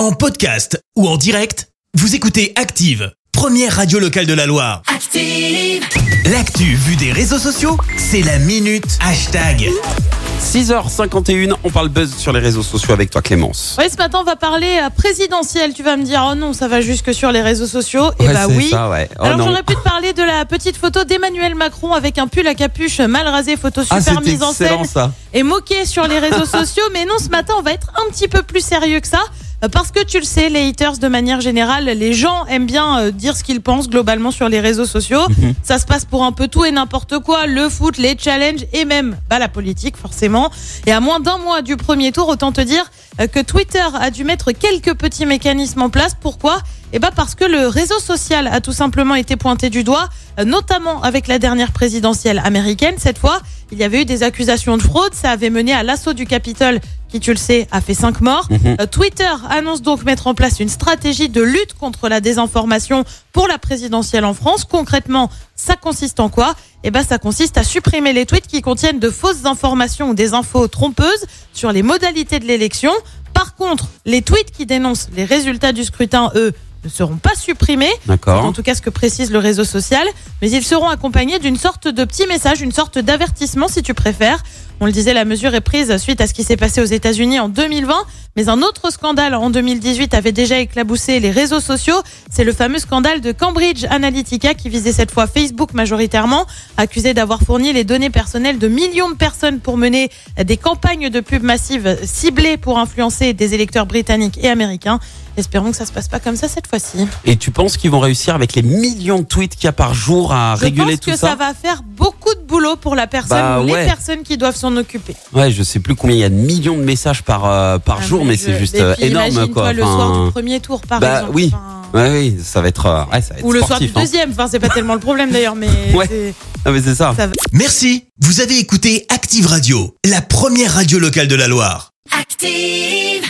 En podcast ou en direct, vous écoutez Active, première radio locale de la Loire. Active. L'actu vue des réseaux sociaux, c'est la minute hashtag. 6h51, on parle buzz sur les réseaux sociaux avec toi Clémence. Oui, ce matin, on va parler euh, présidentiel. Tu vas me dire, oh non, ça va jusque sur les réseaux sociaux. Et Ouais, bah c'est oui. ça, ouais. Oh Alors non. j'aurais pu te parler de la petite photo d'Emmanuel Macron avec un pull à capuche mal rasé, photo Ah, super c'était mise en scène excellent ça. et moquée sur les réseaux sociaux. Mais non, ce matin, on va être un petit peu plus sérieux que ça. Euh, Parce que tu le sais, les haters de manière générale, les gens aiment bien euh, dire ce qu'ils pensent globalement sur les réseaux sociaux. Mhm. Ça se passe pour un peu tout et n'importe quoi, le foot, les challenges et même bah, la politique forcément. Et à moins d'un mois du premier tour, autant te dire euh, que Twitter a dû mettre quelques petits mécanismes en place. Pourquoi? Eh ben parce que le réseau social a tout simplement été pointé du doigt, notamment avec la dernière présidentielle américaine. Cette fois, il y avait eu des accusations de fraude. Ça avait mené à l'assaut du Capitole, qui, tu le sais, a fait cinq morts. Mhm. Euh, Twitter annonce donc mettre en place une stratégie de lutte contre la désinformation pour la présidentielle en France. Concrètement, ça consiste en quoi? Eh ben, ça consiste à supprimer les tweets qui contiennent de fausses informations ou des infos trompeuses sur les modalités de l'élection. Par contre, les tweets qui dénoncent les résultats du scrutin, eux, ne seront pas supprimés. C'est en tout cas ce que précise le réseau social, mais ils seront accompagnés d'une sorte de petit message, une sorte d'avertissement si tu préfères. On le disait, la mesure est prise suite à ce qui s'est passé aux États-Unis en 2020, mais un autre scandale en 2018 avait déjà éclaboussé les réseaux sociaux. C'est le fameux scandale de Cambridge Analytica qui visait cette fois Facebook majoritairement, accusé d'avoir fourni les données personnelles de millions de personnes pour mener des campagnes de pub massives ciblées pour influencer des électeurs britanniques et américains. Espérons que ça se passe pas comme ça cette fois-ci. Et tu penses qu'ils vont réussir avec les millions de tweets qu'il y a par jour à Je réguler pense tout que ça, ça va faire beaucoup boulot pour la personne Bah ou ouais. les personnes qui doivent s'en occuper. Ouais, je sais plus combien il y a de millions de messages par euh, par Ah, jour, mais je- c'est juste et euh, puis énorme quoi. le Enfin, soir du premier tour, par bah, exemple. oui. Enfin, Ouais, oui, ça va être, euh, ouais, ça va être Ou le soir du hein. deuxième. Enfin, c'est pas tellement le problème d'ailleurs, mais Ouais. c'est- Ah, mais c'est ça. ça va. Merci, vous avez écouté Active Radio, la première radio locale de la Loire. Active.